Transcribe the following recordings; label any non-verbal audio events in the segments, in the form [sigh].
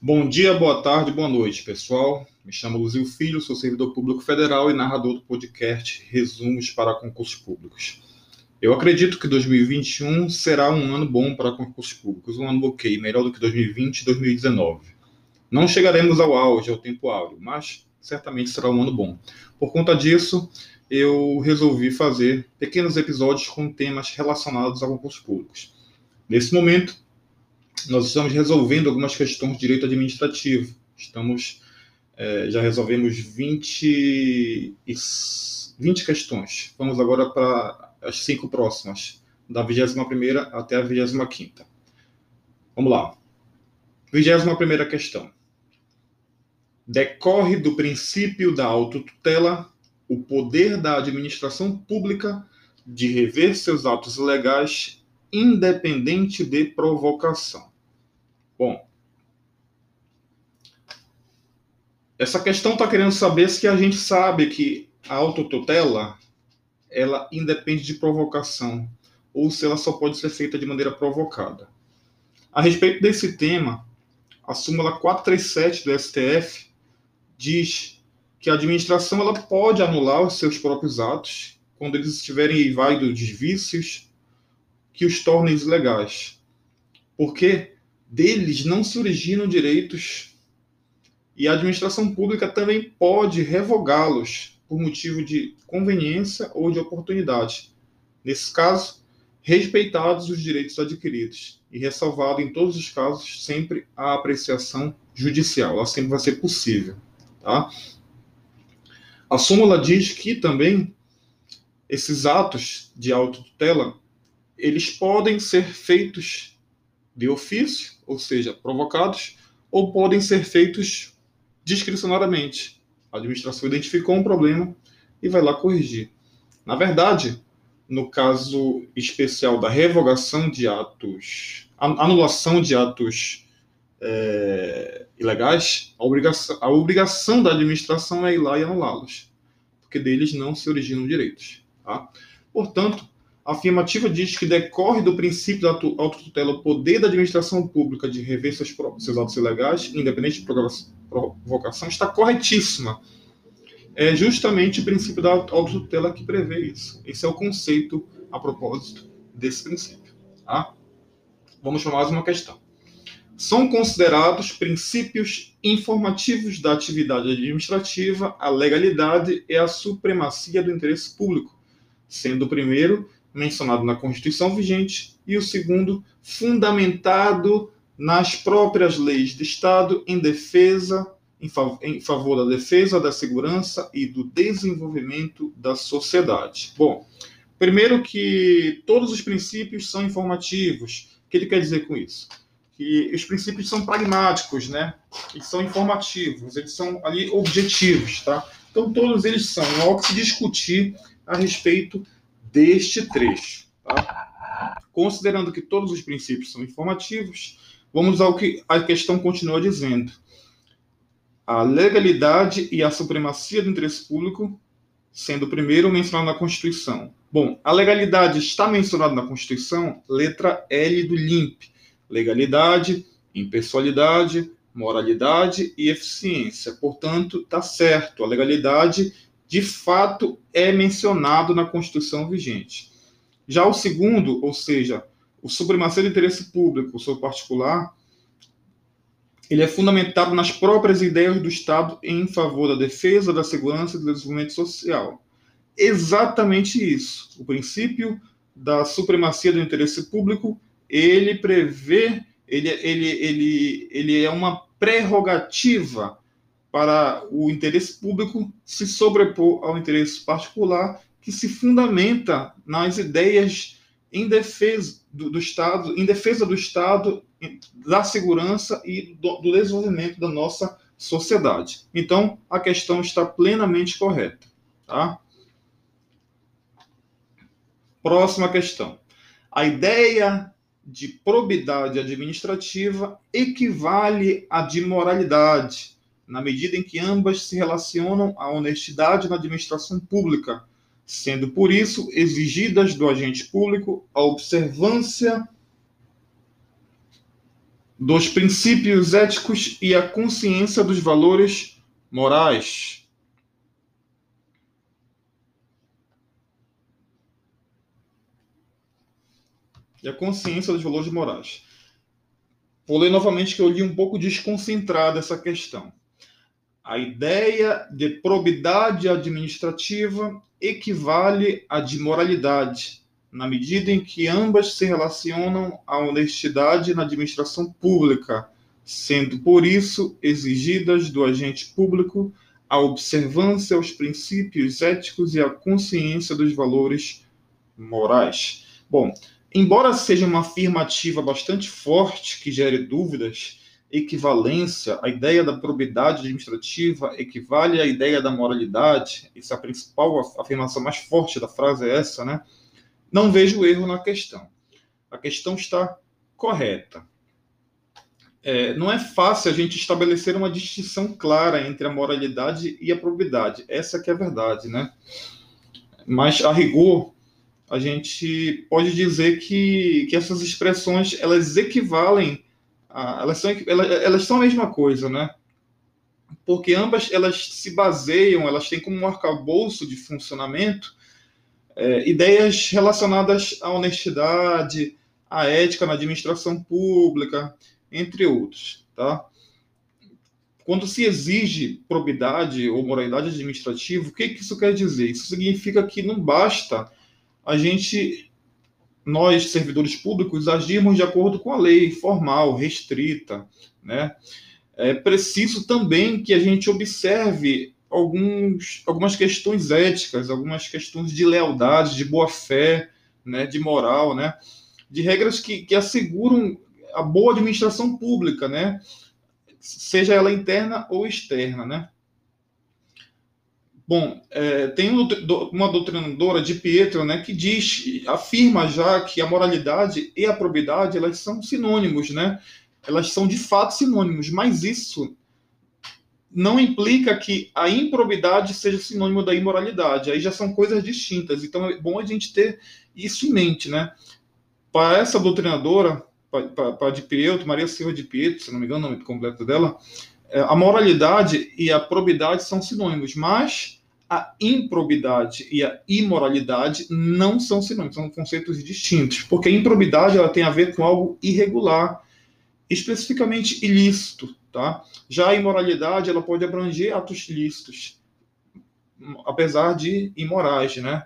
Bom dia, boa tarde, boa noite, pessoal. Me chamo Luzio Filho, sou servidor público federal e narrador do podcast Resumos para Concursos Públicos. Eu acredito que 2021 será um ano bom para concursos públicos, um ano ok, melhor do que 2020 e 2019. Não chegaremos ao auge, ao tempo áureo, mas certamente será um ano bom. Por conta disso, eu resolvi fazer pequenos episódios com temas relacionados a concursos públicos. Nesse momento, nós estamos resolvendo algumas questões de direito administrativo. Estamos, é, já resolvemos 20, 20 questões. Vamos agora para as cinco próximas, da 21 até a 25. Vamos lá. 21 questão. Decorre do princípio da autotutela o poder da administração pública de rever seus atos legais independente de provocação. Bom, essa questão está querendo saber se a gente sabe que a autotutela ela independe de provocação ou se ela só pode ser feita de maneira provocada. A respeito desse tema, a súmula 437 do STF diz que a administração ela pode anular os seus próprios atos quando eles estiverem válidos de vícios que os tornem ilegais. Porque deles não se originam direitos e a administração pública também pode revogá-los por motivo de conveniência ou de oportunidade. Nesse caso, respeitados os direitos adquiridos e ressalvado em todos os casos sempre a apreciação judicial. Ela sempre vai ser possível. Tá? A súmula diz que também esses atos de autotutela eles podem ser feitos de ofício, ou seja, provocados, ou podem ser feitos discricionariamente. A administração identificou um problema e vai lá corrigir. Na verdade, no caso especial da revogação de atos, anulação de atos é, ilegais, a obrigação, a obrigação da administração é ir lá e anulá-los, porque deles não se originam direitos. Tá? Portanto, a afirmativa diz que decorre do princípio da autotutela o poder da administração pública de rever seus, seus atos ilegais, independente de provocação, está corretíssima. É justamente o princípio da autotutela que prevê isso. Esse é o conceito a propósito desse princípio. Tá? Vamos para mais uma questão. São considerados princípios informativos da atividade administrativa a legalidade e a supremacia do interesse público, sendo o primeiro mencionado na Constituição vigente, e o segundo, fundamentado nas próprias leis de Estado em defesa, em, fav em favor da defesa, da segurança e do desenvolvimento da sociedade. Bom, primeiro que todos os princípios são informativos. O que ele quer dizer com isso? Que os princípios são pragmáticos, né? Eles são informativos, eles são ali objetivos, tá? Então todos eles são. Não há que se discutir a respeito deste trecho. Tá? Considerando que todos os princípios são informativos, vamos ao que a questão continua dizendo. A legalidade e a supremacia do interesse público, sendo o primeiro mencionado na Constituição. Bom, a legalidade está mencionada na Constituição, letra L do LIMP. Legalidade, impessoalidade, moralidade e eficiência. Portanto, está certo. A legalidade de fato é mencionado na Constituição vigente. Já o segundo, ou seja, o supremacia do interesse público sobre particular, ele é fundamentado nas próprias ideias do Estado em favor da defesa, da segurança e do desenvolvimento social. Exatamente isso. O princípio da supremacia do interesse público, ele prevê, ele, ele, ele, ele é uma prerrogativa para o interesse público se sobrepor ao interesse particular, que se fundamenta nas ideias em defesa do, do Estado, em defesa do Estado, da segurança e do, do desenvolvimento da nossa sociedade. Então, a questão está plenamente correta. Tá? Próxima questão. A ideia de probidade administrativa equivale à de moralidade na medida em que ambas se relacionam à honestidade na administração pública, sendo por isso exigidas do agente público a observância dos princípios éticos e a consciência dos valores morais. E a consciência dos valores morais. Vou ler novamente que eu li um pouco desconcentrado essa questão. A ideia de probidade administrativa equivale à de moralidade, na medida em que ambas se relacionam à honestidade na administração pública, sendo por isso exigidas do agente público a observância aos princípios éticos e a consciência dos valores morais. Bom, embora seja uma afirmativa bastante forte que gere dúvidas, equivalência, a ideia da probidade administrativa equivale à ideia da moralidade, essa é a principal afirmação mais forte da frase é essa, né? Não vejo erro na questão. A questão está correta. É, não é fácil a gente estabelecer uma distinção clara entre a moralidade e a probidade. Essa que é a verdade, né? Mas, a rigor, a gente pode dizer que, que essas expressões, elas equivalem ah, elas, são, elas, elas são a mesma coisa, né? Porque ambas elas se baseiam, elas têm como um arcabouço de funcionamento é, ideias relacionadas à honestidade, à ética na administração pública, entre outros, tá? Quando se exige probidade ou moralidade administrativa, o que, que isso quer dizer? Isso significa que não basta a gente nós, servidores públicos, agirmos de acordo com a lei formal, restrita. Né? É preciso também que a gente observe alguns, algumas questões éticas, algumas questões de lealdade, de boa-fé, né? de moral, né? de regras que, que asseguram a boa administração pública, né? seja ela interna ou externa. Né? Bom, é, tem uma doutrinadora de Pietro, né, que diz, afirma já que a moralidade e a probidade elas são sinônimos, né? Elas são de fato sinônimos, mas isso não implica que a improbidade seja sinônimo da imoralidade. Aí já são coisas distintas. Então é bom a gente ter isso em mente, né? Para essa doutrinadora, para de Pietro, Maria Silva de Pietro, se não me engano o nome completo dela, é, a moralidade e a probidade são sinônimos, mas a improbidade e a imoralidade não são sinônimos, são conceitos distintos, porque a improbidade ela tem a ver com algo irregular, especificamente ilícito, tá? Já a imoralidade ela pode abranger atos lícitos, apesar de imorais, né?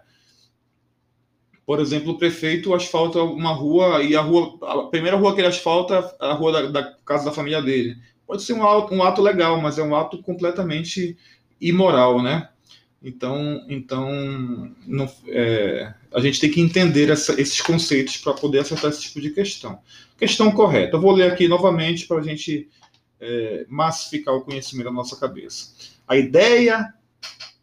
Por exemplo, o prefeito asfalta uma rua e a rua, a primeira rua que ele asfalta é a rua da, da casa da família dele. Pode ser um ato, um ato legal, mas é um ato completamente imoral, né? Então, então não, é, a gente tem que entender essa, esses conceitos para poder acertar esse tipo de questão. Questão correta. Eu vou ler aqui novamente para a gente é, massificar o conhecimento da nossa cabeça. A ideia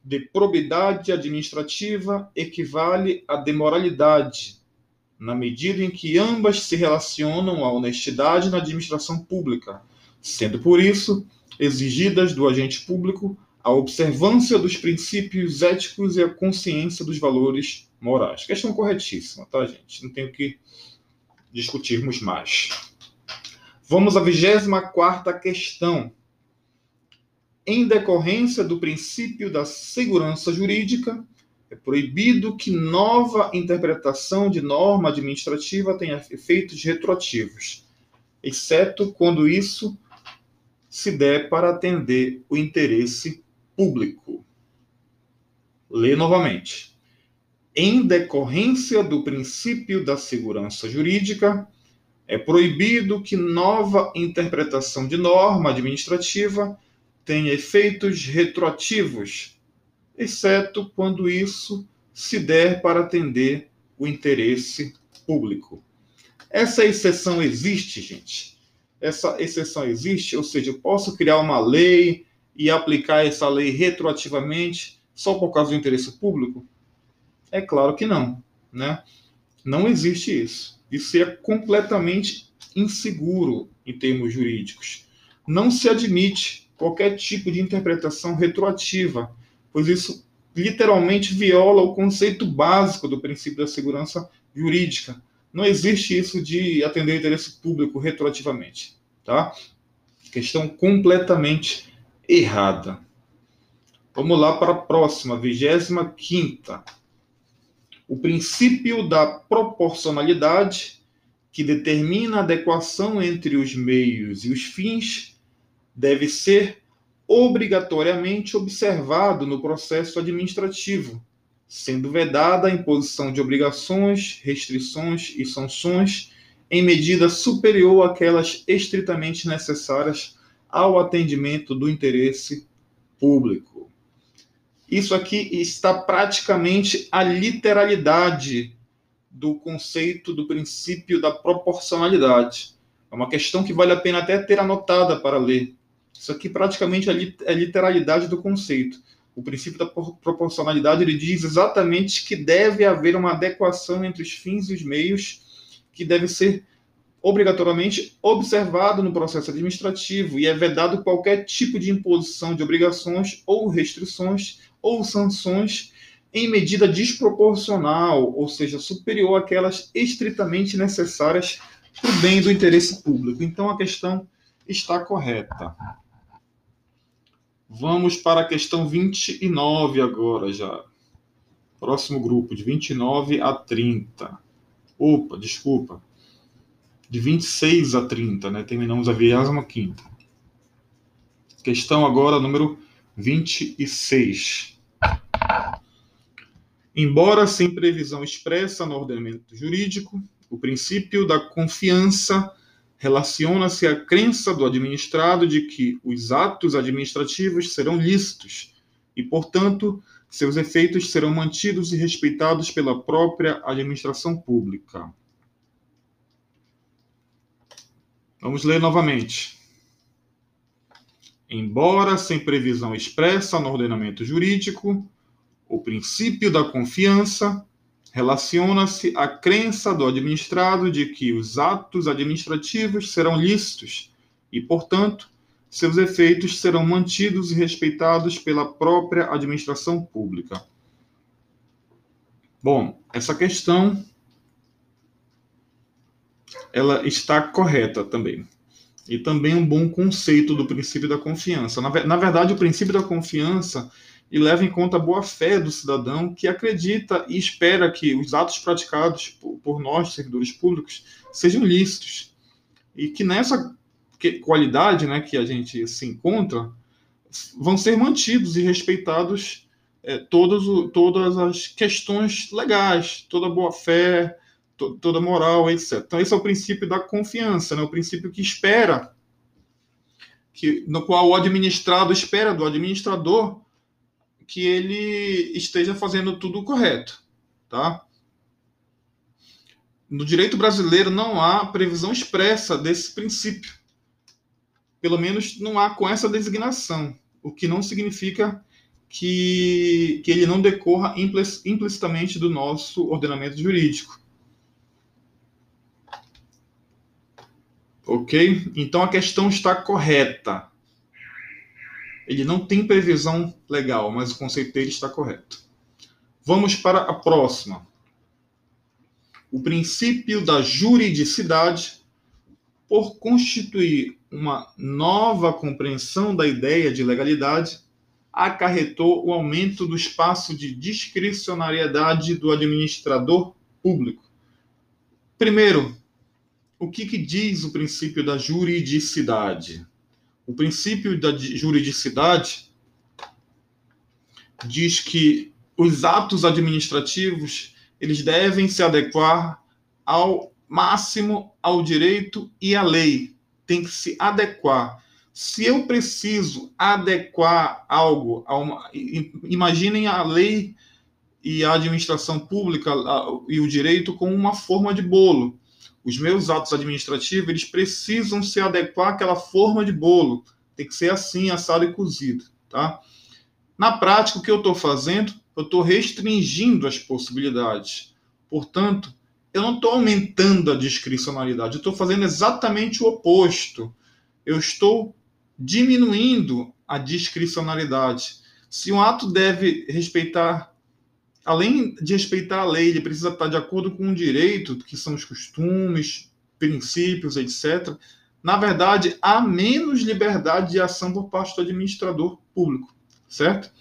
de probidade administrativa equivale à demoralidade, na medida em que ambas se relacionam à honestidade na administração pública, sendo por isso exigidas do agente público a observância dos princípios éticos e a consciência dos valores morais. Questão corretíssima, tá, gente? Não tenho que discutirmos mais. Vamos à 24 questão. Em decorrência do princípio da segurança jurídica, é proibido que nova interpretação de norma administrativa tenha efeitos retroativos, exceto quando isso se der para atender o interesse público. Lê novamente. Em decorrência do princípio da segurança jurídica, é proibido que nova interpretação de norma administrativa tenha efeitos retroativos, exceto quando isso se der para atender o interesse público. Essa exceção existe, gente. Essa exceção existe, ou seja, eu posso criar uma lei e aplicar essa lei retroativamente só por causa do interesse público? É claro que não, né? Não existe isso. Isso é completamente inseguro em termos jurídicos. Não se admite qualquer tipo de interpretação retroativa, pois isso literalmente viola o conceito básico do princípio da segurança jurídica. Não existe isso de atender interesse público retroativamente, tá? Questão completamente errada. Vamos lá para a próxima, vigésima quinta. O princípio da proporcionalidade, que determina a adequação entre os meios e os fins, deve ser obrigatoriamente observado no processo administrativo, sendo vedada a imposição de obrigações, restrições e sanções em medida superior àquelas estritamente necessárias ao atendimento do interesse público. Isso aqui está praticamente a literalidade do conceito do princípio da proporcionalidade. É uma questão que vale a pena até ter anotada para ler. Isso aqui praticamente é a literalidade do conceito. O princípio da proporcionalidade ele diz exatamente que deve haver uma adequação entre os fins e os meios que deve ser obrigatoriamente observado no processo administrativo e é vedado qualquer tipo de imposição de obrigações ou restrições ou sanções em medida desproporcional, ou seja, superior àquelas estritamente necessárias para o bem do interesse público. Então a questão está correta. Vamos para a questão 29 agora já. Próximo grupo, de 29 a 30. Opa, desculpa. De 26 a 30, né? Terminamos a 25 Questão agora número 26. Embora sem previsão expressa no ordenamento jurídico, o princípio da confiança relaciona-se à crença do administrado de que os atos administrativos serão lícitos e, portanto, seus efeitos serão mantidos e respeitados pela própria administração pública. Vamos ler novamente. Embora sem previsão expressa no ordenamento jurídico, o princípio da confiança relaciona-se à crença do administrado de que os atos administrativos serão lícitos e, portanto, seus efeitos serão mantidos e respeitados pela própria administração pública. Bom, essa questão ela está correta também. E também um bom conceito do princípio da confiança. Na, na verdade, o princípio da confiança e leva em conta a boa-fé do cidadão que acredita e espera que os atos praticados por, por nós, servidores públicos, sejam lícitos. E que nessa qualidade né, que a gente se encontra, vão ser mantidos e respeitados é, todos, todas as questões legais, toda boa-fé, to, toda moral, etc. Então, esse é o princípio da confiança, né, o princípio que espera, que, no qual o administrado espera do administrador que ele esteja fazendo tudo correto, tá? No direito brasileiro não há previsão expressa desse princípio. Pelo menos não há com essa designação, o que não significa que, que ele não decorra implicitamente do nosso ordenamento jurídico. Ok? Então a questão está correta. Ele não tem previsão legal, mas o conceito dele está correto. Vamos para a próxima. O princípio da juridicidade, por constituir uma nova compreensão da ideia de legalidade, acarretou o aumento do espaço de discricionariedade do administrador público. Primeiro, o que, que diz o princípio da juridicidade? O princípio da juridicidade diz que os atos administrativos eles devem se adequar ao máximo ao direito e à lei. Tem que se adequar. Se eu preciso adequar algo uma, imaginem a lei e a administração pública e o direito como uma forma de bolo os meus atos administrativos eles precisam se adequar àquela forma de bolo. Tem que ser assim, assado e cozido, tá? Na prática, o que eu estou fazendo? Eu estou restringindo as possibilidades. Portanto, eu não estou aumentando a discricionalidade, eu estou fazendo exatamente o oposto. Eu estou diminuindo a discricionalidade. Se um ato deve respeitar além de respeitar a lei, ele precisa estar de acordo com o direito, que são os costumes, princípios, etc. na verdade, há menos liberdade de ação por parte do administrador público, certo?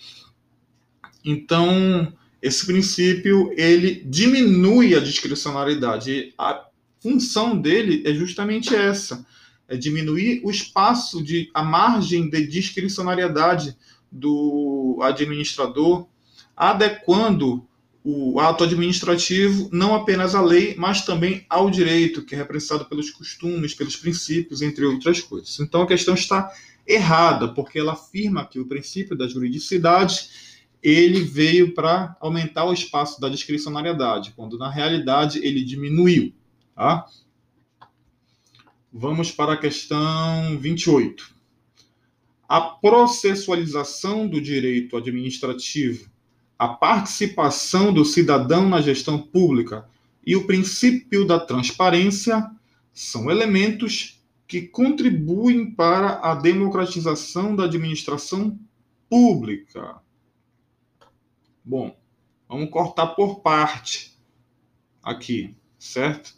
Então, esse princípio ele diminui a discricionariedade. A função dele é justamente essa: é diminuir o espaço de a margem de discricionariedade do administrador, adequando o ato administrativo não apenas à lei, mas também ao direito, que é representado pelos costumes, pelos princípios, entre outras coisas. Então a questão está errada, porque ela afirma que o princípio da juridicidade ele veio para aumentar o espaço da discricionariedade, quando na realidade ele diminuiu. Tá? Vamos para a questão 28. A processualização do direito administrativo, a participação do cidadão na gestão pública e o princípio da transparência são elementos que contribuem para a democratização da administração pública. Bom, vamos cortar por parte aqui, certo?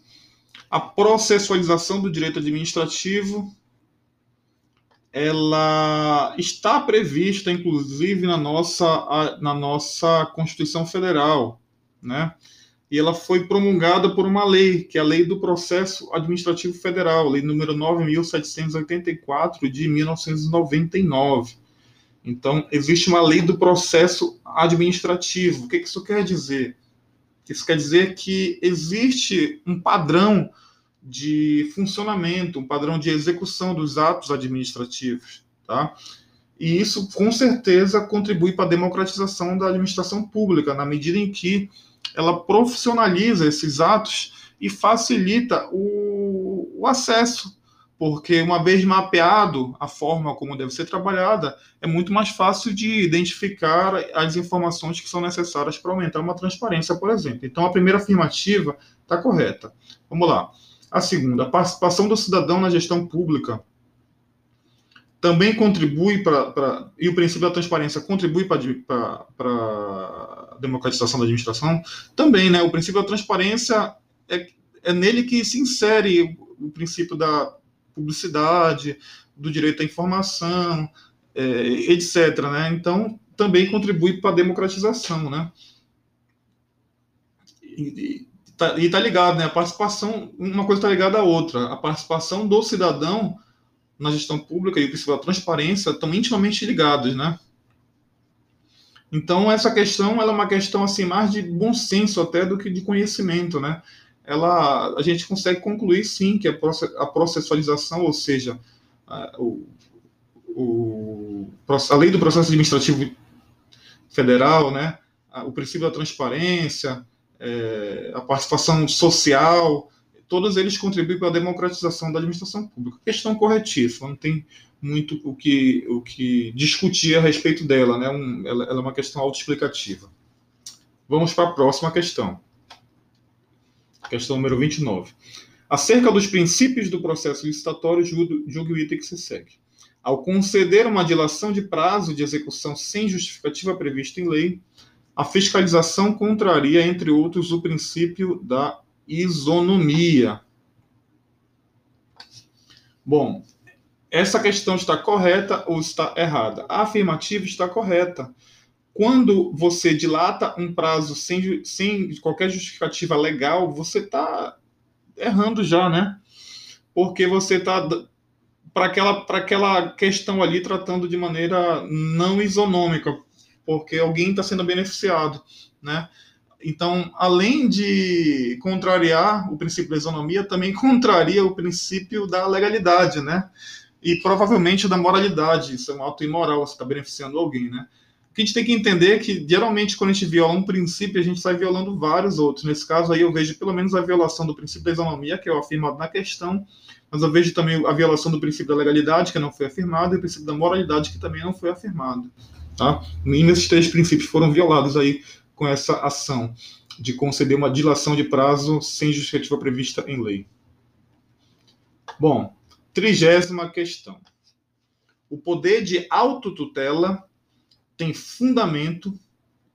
A processualização do direito administrativo ela está prevista, inclusive, na nossa, na nossa Constituição Federal, né? E ela foi promulgada por uma lei, que é a Lei do Processo Administrativo Federal, Lei número 9.784 de 1999. Então, existe uma lei do processo administrativo. O que isso quer dizer? Isso quer dizer que existe um padrão de funcionamento, um padrão de execução dos atos administrativos, tá? E isso, com certeza, contribui para a democratização da administração pública, na medida em que ela profissionaliza esses atos e facilita o, o acesso porque uma vez mapeado a forma como deve ser trabalhada, é muito mais fácil de identificar as informações que são necessárias para aumentar uma transparência, por exemplo. Então, a primeira afirmativa está correta. Vamos lá. A segunda, a participação do cidadão na gestão pública também contribui para. E o princípio da transparência contribui para a democratização da administração? Também, né? O princípio da transparência é, é nele que se insere o princípio da publicidade, do direito à informação, é, etc. Né? Então, também contribui para a democratização. Né? E está tá ligado, né? A participação, uma coisa está ligada à outra. A participação do cidadão na gestão pública e o princípio da transparência estão intimamente ligados, né? Então, essa questão ela é uma questão assim mais de bom senso até do que de conhecimento, né? ela, a gente consegue concluir sim que a processualização, ou seja, a, o, o, a lei do processo administrativo federal, né, o princípio da transparência, é, a participação social, todos eles contribuem para a democratização da administração pública. Questão corretíssima, não tem muito o que, o que discutir a respeito dela, né? Um, ela, ela é uma questão autoexplicativa. Vamos para a próxima questão. Questão número 29. Acerca dos princípios do processo licitatório, julgue o item que se segue. Ao conceder uma dilação de prazo de execução sem justificativa prevista em lei, a fiscalização contraria, entre outros, o princípio da isonomia. Bom, essa questão está correta ou está errada? A afirmativa está correta quando você dilata um prazo sem, sem qualquer justificativa legal, você está errando já, né? Porque você está para aquela, aquela questão ali tratando de maneira não isonômica, porque alguém está sendo beneficiado, né? Então, além de contrariar o princípio da isonomia, também [laughs] contraria o princípio da legalidade, né? E provavelmente da moralidade. Isso é um ato imoral, você está beneficiando alguém, né? que a gente tem que entender é que, geralmente, quando a gente viola um princípio, a gente sai violando vários outros. Nesse caso aí, eu vejo pelo menos a violação do princípio da isonomia, que é o afirmado na questão, mas eu vejo também a violação do princípio da legalidade, que não foi afirmado, e o princípio da moralidade, que também não foi afirmado. Tá? E esses três princípios foram violados aí com essa ação de conceder uma dilação de prazo sem justificativa prevista em lei. Bom, trigésima questão. O poder de autotutela tem fundamento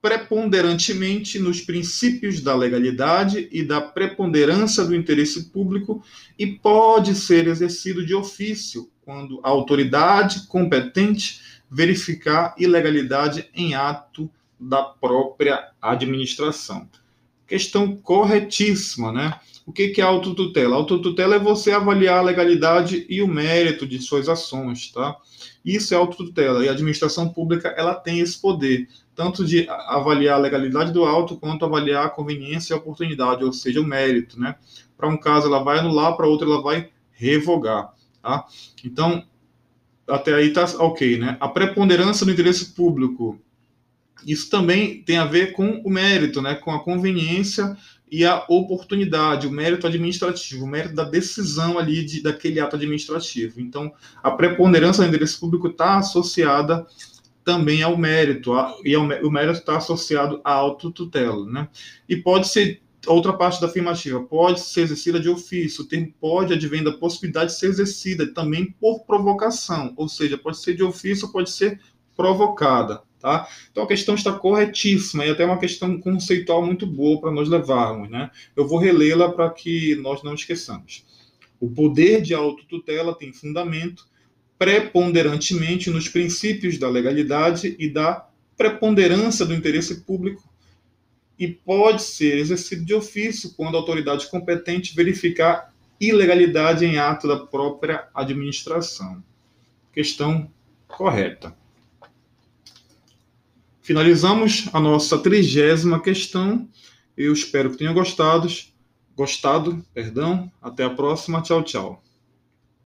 preponderantemente nos princípios da legalidade e da preponderância do interesse público e pode ser exercido de ofício quando a autoridade competente verificar ilegalidade em ato da própria administração. Questão corretíssima, né? O que é autotutela? Autotutela é você avaliar a legalidade e o mérito de suas ações, tá? Isso é autotutela e a administração pública ela tem esse poder, tanto de avaliar a legalidade do auto quanto avaliar a conveniência e a oportunidade, ou seja, o mérito, né? Para um caso ela vai anular, para outro ela vai revogar, tá? Então, até aí tá ok, né? A preponderância do interesse público, isso também tem a ver com o mérito, né? Com a conveniência e a oportunidade, o mérito administrativo, o mérito da decisão ali de, daquele ato administrativo. Então, a preponderância do interesse público está associada também ao mérito, a, e ao, o mérito está associado à autotutela, né? E pode ser outra parte da afirmativa, pode ser exercida de ofício, o termo pode advém da possibilidade de ser exercida também por provocação, ou seja, pode ser de ofício, pode ser provocada, tá? Então a questão está corretíssima e até uma questão conceitual muito boa para nós levarmos, né? Eu vou relê-la para que nós não esqueçamos. O poder de autotutela tem fundamento preponderantemente nos princípios da legalidade e da preponderância do interesse público e pode ser exercido de ofício quando a autoridade competente verificar ilegalidade em ato da própria administração. Questão correta. Finalizamos a nossa trigésima questão. Eu espero que tenham gostado. Gostado, perdão. Até a próxima. Tchau, tchau.